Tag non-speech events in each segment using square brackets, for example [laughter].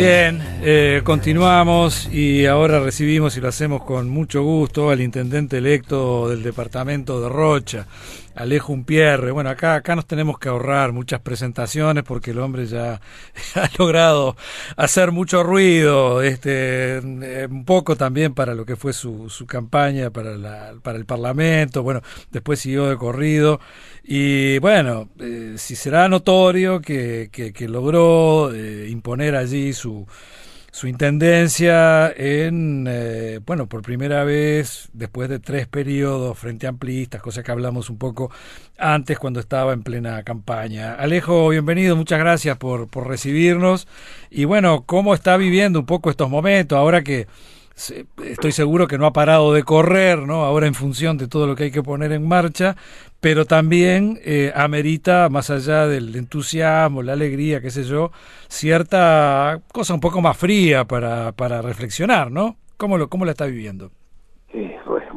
Bien, eh, continuamos y ahora recibimos y lo hacemos con mucho gusto al intendente electo del departamento de Rocha, Alejo Umpierre. Bueno, acá, acá nos tenemos que ahorrar muchas presentaciones porque el hombre [laughs] ya ha logrado hacer mucho ruido, este, eh, un poco también para lo que fue su, su campaña para, la, para el Parlamento, bueno, después siguió de corrido y bueno, eh, si será notorio que, que, logró eh, imponer allí su su intendencia en, eh, bueno, por primera vez, después de tres periodos frente a amplistas, cosa que hablamos un poco antes cuando estaba en plena campaña. Alejo, bienvenido, muchas gracias por, por recibirnos. Y bueno, ¿cómo está viviendo un poco estos momentos ahora que estoy seguro que no ha parado de correr, ¿no? Ahora en función de todo lo que hay que poner en marcha, pero también eh, amerita, más allá del entusiasmo, la alegría, qué sé yo, cierta cosa un poco más fría para, para reflexionar, ¿no? ¿Cómo lo, cómo la está viviendo?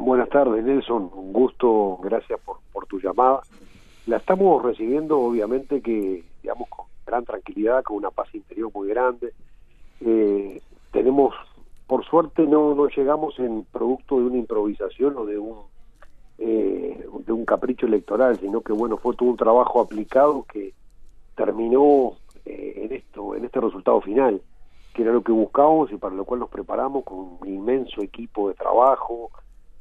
Buenas tardes, Nelson. Un gusto, gracias por, por tu llamada. La estamos recibiendo, obviamente, que, digamos, con gran tranquilidad, con una paz interior muy grande. Eh, tenemos por suerte no, no llegamos en producto de una improvisación o de un eh, de un capricho electoral, sino que bueno fue todo un trabajo aplicado que terminó eh, en esto, en este resultado final, que era lo que buscábamos y para lo cual nos preparamos con un inmenso equipo de trabajo,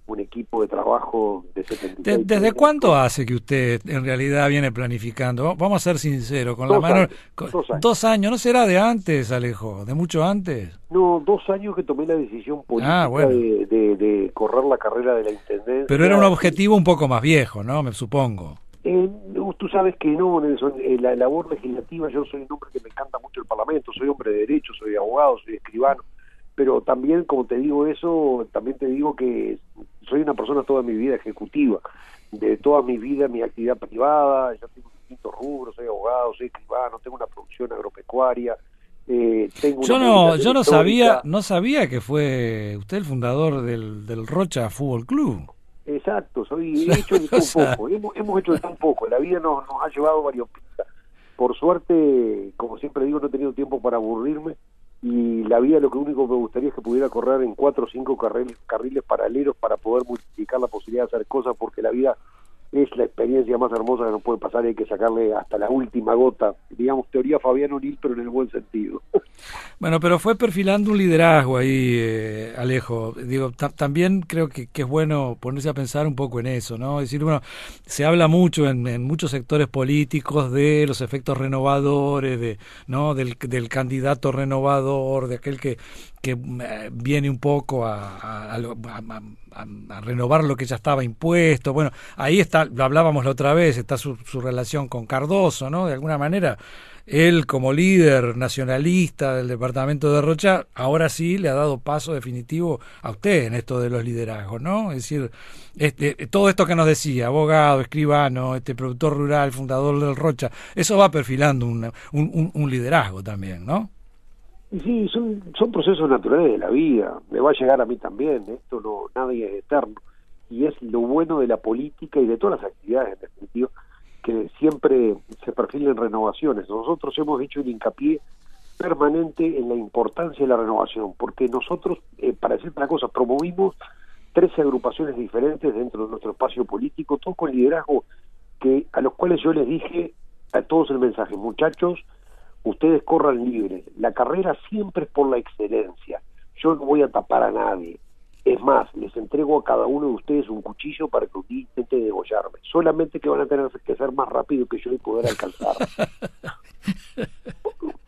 un equipo de trabajo de 76 ¿Desde cuánto hace que usted en realidad viene planificando? Vamos a ser sinceros, con la mano... dos, años. ¿no será de antes, Alejo? ¿De mucho antes? No, dos años que tomé la decisión política ah, de, correr la carrera de la Intendencia. Pero era un objetivo un poco más viejo, ¿no? Me supongo. Eh, tú sabes que no, Nelson, eh, la labor legislativa, yo soy un hombre que me encanta mucho el Parlamento, soy hombre de derecho, soy abogado, soy escribano, pero también, como te digo eso, también te digo que soy una persona toda mi vida ejecutiva, de toda mi vida mi actividad privada, yo tengo distintos rubros, soy abogado, soy escribano, tengo una producción agropecuaria, eh, tengo yo no yo no sabía no sabía que fue usted el fundador del, del Rocha Fútbol Club. Exacto soy [laughs] he hecho de tan poco hemos, hemos hecho de tan poco la vida nos, nos ha llevado varios por suerte como siempre digo no he tenido tiempo para aburrirme y la vida lo que único que me gustaría es que pudiera correr en cuatro o cinco carriles, carriles paralelos para poder multiplicar la posibilidad de hacer cosas porque la vida es la experiencia más hermosa que nos puede pasar hay que sacarle hasta la última gota, digamos, teoría Fabiano Nil, pero en el buen sentido. [laughs] Bueno, pero fue perfilando un liderazgo ahí, eh, Alejo. Digo, también creo que, es bueno ponerse a pensar un poco en eso, ¿no? Es decir, bueno, se habla mucho en, muchos sectores políticos de los efectos renovadores, de, ¿no? Del candidato renovador, de aquel que, que eh, viene un poco a, a, renovar lo que ya estaba impuesto. Bueno, ahí está, lo hablábamos la otra vez, está su, su relación con Cardoso, ¿no? De alguna manera, él como líder nacionalista del departamento de Rocha, ahora sí le ha dado paso definitivo a usted en esto de los liderazgos, ¿no? Es decir, este, todo esto que nos decía, abogado, escribano, este productor rural, fundador del Rocha, eso va perfilando un, un, un liderazgo también, ¿no? Sí, son, son procesos naturales de la vida, me va a llegar a mí también, esto no, nadie es eterno, y es lo bueno de la política y de todas las actividades en definitiva, que siempre se perfilen renovaciones. Nosotros hemos hecho un hincapié permanente en la importancia de la renovación, porque nosotros, eh, para decir una cosa, promovimos 13 agrupaciones diferentes dentro de nuestro espacio político, todos con liderazgo, que a los cuales yo les dije a todos el mensaje, muchachos, ustedes corran libres. La carrera siempre es por la excelencia. Yo no voy a tapar a nadie. Es más, les entrego a cada uno de ustedes un cuchillo para que intente degollarme. Solamente que van a tener que ser más rápido que yo y poder alcanzar. [laughs]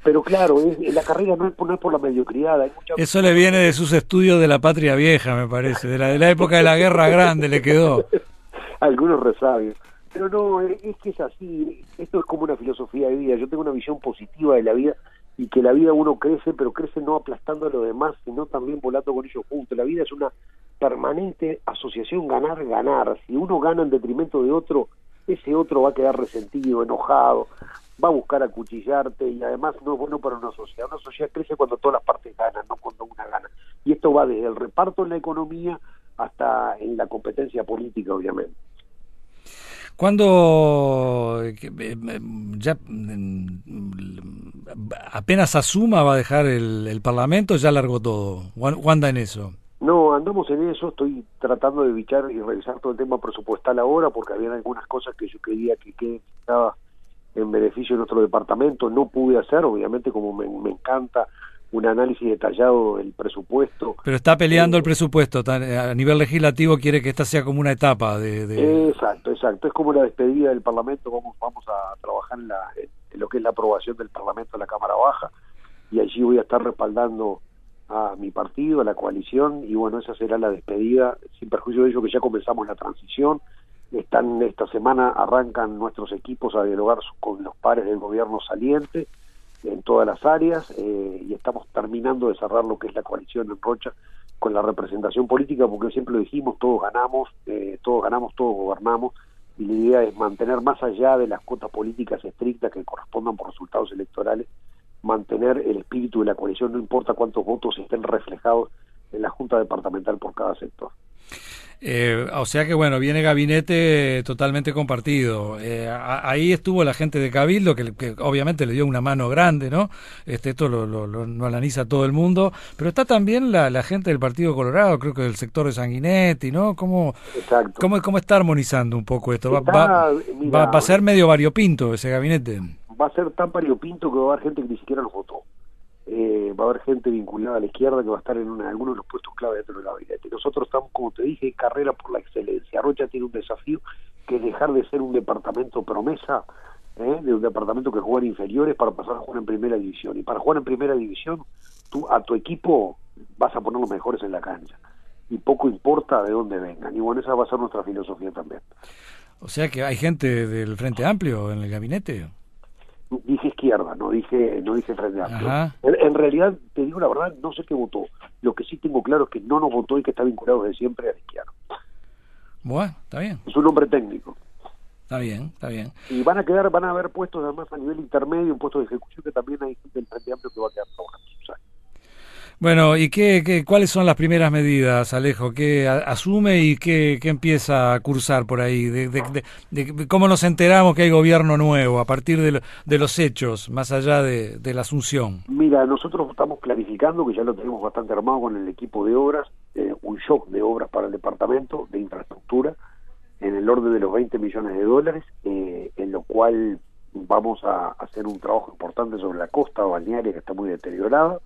Pero claro, la carrera no es, por, la mediocridad. Eso le viene de sus estudios de la patria vieja, me parece. De la, de la época de la Guerra Grande le quedó. [laughs] Algunos resabios. Pero no, es que es así, esto es como una filosofía de vida, yo tengo una visión positiva de la vida y que la vida uno crece, pero crece no aplastando a los demás, sino también volando con ellos juntos. La vida es una permanente asociación ganar-ganar. Si uno gana en detrimento de otro, ese otro va a quedar resentido, enojado, va a buscar acuchillarte y además no es bueno para una sociedad. Una sociedad crece cuando todas las partes ganan, no cuando una gana. Y esto va desde el reparto en la economía hasta en la competencia política, obviamente. Cuando eh, eh, ya mm, apenas asuma va a dejar el, el Parlamento, ya largó todo. ¿Cuándo en eso? No, andamos en eso, estoy tratando de bichar y revisar todo el tema presupuestal ahora porque había algunas cosas que yo quería que queden en beneficio de nuestro departamento, no pude hacer, obviamente como me, me encanta un análisis detallado del presupuesto. Pero está peleando el presupuesto, a nivel legislativo quiere que esta sea como una etapa de, Exacto, exacto, es como la despedida del Parlamento, vamos, vamos a trabajar en, la, en lo que es la aprobación del Parlamento en la Cámara Baja y allí voy a estar respaldando a mi partido, a la coalición, y bueno, esa será la despedida, sin perjuicio de ello que ya comenzamos la transición. Están esta semana arrancan nuestros equipos a dialogar con los pares del gobierno saliente en todas las áreas eh, y estamos terminando de cerrar lo que es la coalición en Rocha con la representación política porque siempre lo dijimos todos ganamos eh, todos ganamos todos gobernamos y la idea es mantener más allá de las cuotas políticas estrictas que correspondan por resultados electorales mantener el espíritu de la coalición, no importa cuántos votos estén reflejados en la Junta Departamental por cada sector. Eh, o sea que bueno, viene gabinete totalmente compartido. Eh, ahí estuvo la gente de Cabildo, que, obviamente le dio una mano grande, ¿no? Este, esto lo, lo, analiza todo el mundo, pero está también la, gente del Partido Colorado, creo que del sector de Sanguinetti, ¿no? ¿Cómo, cómo, cómo está armonizando un poco esto? va, va, va, a ser medio variopinto ese gabinete va a ser tan variopinto que va a haber gente que ni siquiera los votó. Eh, va a haber gente vinculada a la izquierda que va a estar en algunos de los puestos clave dentro del gabinete. Nosotros estamos, como te dije, en carrera por la excelencia. Rocha tiene un desafío que es dejar de ser un departamento promesa, ¿eh? de un departamento que juega en inferiores para pasar a jugar en primera división. Y para jugar en primera división, tú a tu equipo vas a poner los mejores en la cancha. Y poco importa de dónde vengan. Y bueno, esa va a ser nuestra filosofía también. O sea que hay gente del Frente Amplio en el gabinete izquierda, no dije no dije Frente Amplio. En, realidad, te digo la verdad, no sé qué votó. Lo que sí tengo claro es que no nos votó y que está vinculado desde siempre a la izquierda. Bueno, está bien. Es un hombre técnico. Está bien, está bien. Y van a quedar, van a haber puestos además a nivel intermedio, un puesto de ejecución que también hay del Frente Amplio que va a quedar trabajando sus años. Bueno, ¿y qué, qué, cuáles son las primeras medidas, Alejo? ¿Qué asume y qué, qué empieza a cursar por ahí? De, de, ¿Cómo nos enteramos que hay gobierno nuevo a partir de, de los hechos, más allá de, la asunción? Mira, nosotros estamos clarificando, que ya lo tenemos bastante armado con el equipo de obras, eh, un shock de obras para el departamento de infraestructura en el orden de los 20 millones de dólares, eh, en lo cual vamos a hacer un trabajo importante sobre la costa balnearia que está muy deteriorada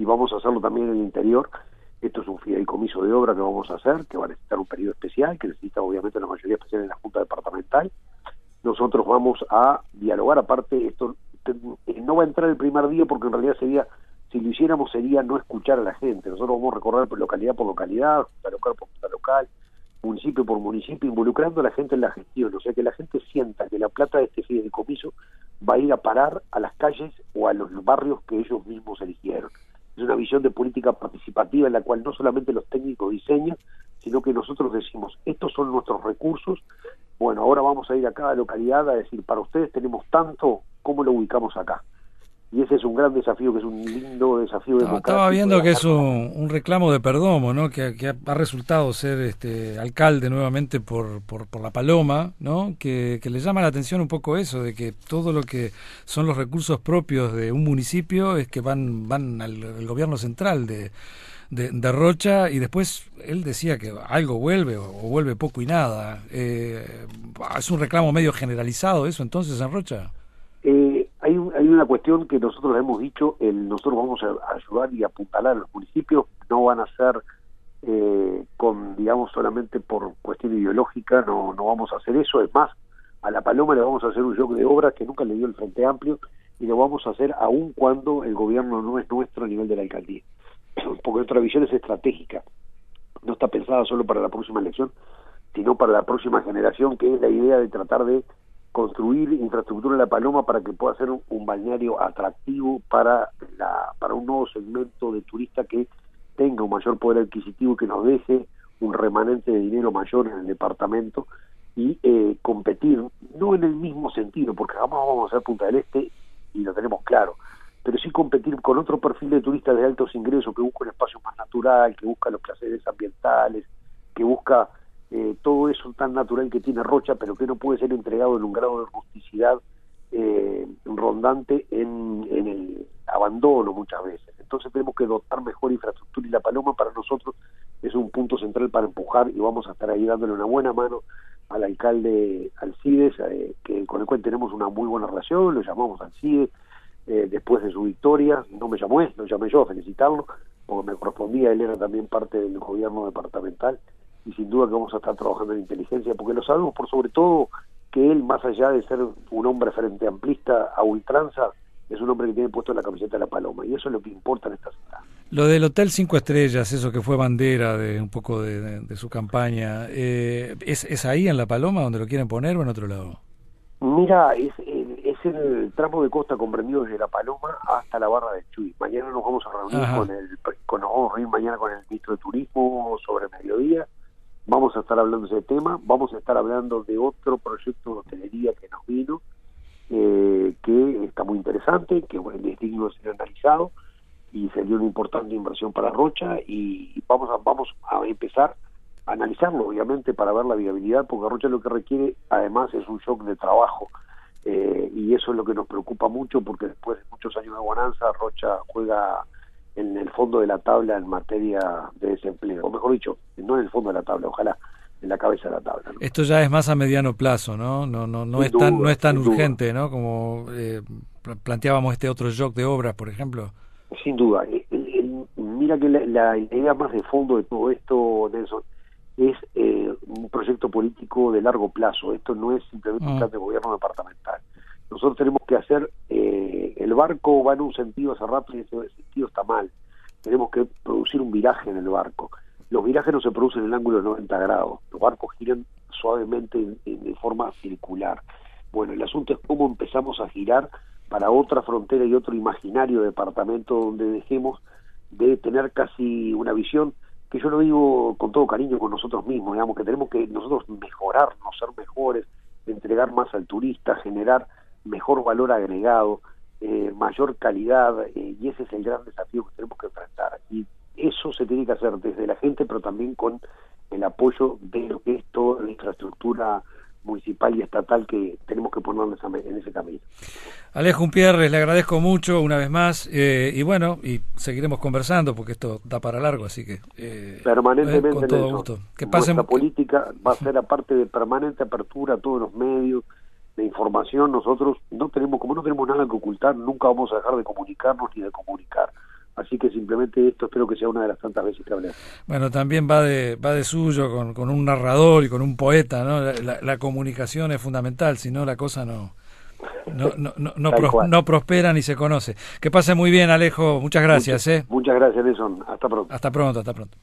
y vamos a hacerlo también en el interior. Esto es un fideicomiso de obra que vamos a hacer, que va a necesitar un periodo especial, que necesita obviamente la mayoría especial en la Junta Departamental. Nosotros vamos a dialogar, aparte, esto eh, no va a entrar el primer día porque en realidad sería, si lo hiciéramos sería no escuchar a la gente. Nosotros vamos a recorrer localidad por localidad, junta local por junta local, municipio por municipio, involucrando a la gente en la gestión, o sea que la gente sienta que la plata de este fideicomiso va a ir a parar a las calles o a los barrios que ellos mismos eligieron es una visión de política participativa en la cual no solamente los técnicos diseñan, sino que nosotros decimos, estos son nuestros recursos, bueno, ahora vamos a ir a cada localidad a decir, para ustedes tenemos tanto, ¿cómo lo ubicamos acá? Y ese es un gran desafío, que es un lindo desafío no, Estaba viendo que es un, reclamo de Perdomo, ¿no? Que, ha, resultado ser este alcalde nuevamente por, por, la Paloma, ¿no? Que, le llama la atención un poco eso, de que todo lo que son los recursos propios de un municipio es que van, van al, gobierno central de, de, Rocha y después él decía que algo vuelve o, vuelve poco y nada. Eh, ¿Es un reclamo medio generalizado eso entonces en Rocha? Eh, hay, hay una cuestión que nosotros hemos dicho, el, nosotros vamos a ayudar y apuntalar a los municipios, no van a ser eh, con, digamos, solamente por cuestión ideológica, no, no vamos a hacer eso, es más, a La Paloma le vamos a hacer un shock de obras que nunca le dio el Frente Amplio y lo vamos a hacer aun cuando el gobierno no es nuestro a nivel de la alcaldía, [clears throat] porque nuestra visión es estratégica, no está pensada solo para la próxima elección, sino para la próxima generación, que es la idea de tratar de construir infraestructura en La Paloma para que pueda ser un, balneario atractivo para, la, para un nuevo segmento de turista que tenga un mayor poder adquisitivo que nos deje un remanente de dinero mayor en el departamento y eh, competir, no en el mismo sentido, porque jamás vamos a ser Punta del Este y lo tenemos claro, pero sí competir con otro perfil de turistas de altos ingresos que busca un espacio más natural, que busca los placeres ambientales, que busca eh, todo eso tan natural que tiene Rocha, pero que no puede ser entregado en un grado de rusticidad eh, redundante en, en el abandono muchas veces. Entonces tenemos que dotar mejor infraestructura y la Paloma para nosotros es un punto central para empujar y vamos a estar ahí dándole una buena mano al alcalde Alcides, eh, que con el cual tenemos una muy buena relación, lo llamamos Alcides eh, después de su victoria, no me llamó él, lo llamé yo a felicitarlo, porque me correspondía, él era también parte del gobierno departamental y sin duda que vamos a estar trabajando en inteligencia, porque lo sabemos por sobre todo que él, más allá de ser un hombre frente amplista a ultranza, es un hombre que tiene puesto la camiseta de la paloma y eso es lo que importa en esta ciudad. Lo del Hotel Cinco Estrellas, eso que fue bandera de un poco de, su campaña, eh, ¿es, ¿es ahí en La Paloma donde lo quieren poner o en otro lado? Mira, es, es el tramo de costa comprendido desde La Paloma hasta la barra de Chuy. Mañana nos vamos a reunir con el, con, nos vamos a reunir mañana con el ministro de Turismo sobre mediodía. Vamos a estar hablando de ese tema, vamos a estar hablando de otro proyecto de hotelería que nos vino, eh, que está muy interesante, que bueno, es digno de ser analizado y sería una importante inversión para Rocha y vamos a, vamos a empezar a analizarlo obviamente para ver la viabilidad porque Rocha lo que requiere además es un shock de trabajo eh, y eso es lo que nos preocupa mucho porque después de muchos años de bonanza Rocha juega en el fondo de la tabla en materia de desempleo o mejor dicho no en el fondo de la tabla ojalá en la cabeza de la tabla. Esto ya es más a mediano plazo, ¿no? No, no, no es tan, no es tan urgente, ¿no? Como eh, planteábamos este otro shock de obras, por ejemplo. Sin duda. mira que la, idea más de fondo de todo esto, Nelson, es eh, un proyecto político de largo plazo. Esto no es simplemente un mm. plan de gobierno departamental. Nosotros tenemos que hacer, eh, el barco va en un sentido hace rato y ese sentido está mal. Tenemos que producir un viraje en el barco los virajes no se producen en el ángulo de 90 grados, los barcos giran suavemente en, forma circular. Bueno, el asunto es cómo empezamos a girar para otra frontera y otro imaginario departamento donde dejemos de tener casi una visión que yo lo digo con todo cariño con nosotros mismos, digamos que tenemos que nosotros mejorarnos, ser mejores, entregar más al turista, generar mejor valor agregado, eh, mayor calidad, eh, y ese es el gran desafío que tenemos que enfrentar. Y eso se tiene que hacer desde la gente, pero también con el apoyo de lo que es toda la infraestructura municipal y estatal que tenemos que ponernos en ese camino. Alejo Pierres, le agradezco mucho una vez más eh, y bueno, y seguiremos conversando porque esto da para largo, así que eh, permanentemente con todo gusto. Que pasen... Nuestra política va a [laughs] ser aparte de permanente apertura a todos los medios de información, nosotros no tenemos, como no tenemos nada que ocultar, nunca vamos a dejar de comunicarnos ni de comunicar. Así que simplemente esto espero que sea una de las tantas veces que hablemos. Bueno, también va de, va de suyo con, con un narrador y con un poeta, ¿no? La, comunicación es fundamental, si no la cosa no, no, no, no, no, prospera ni se conoce. Que pase muy bien, Alejo. Muchas gracias. Muchas, ¿eh? muchas gracias, Nelson. Hasta pronto. Hasta pronto, hasta pronto.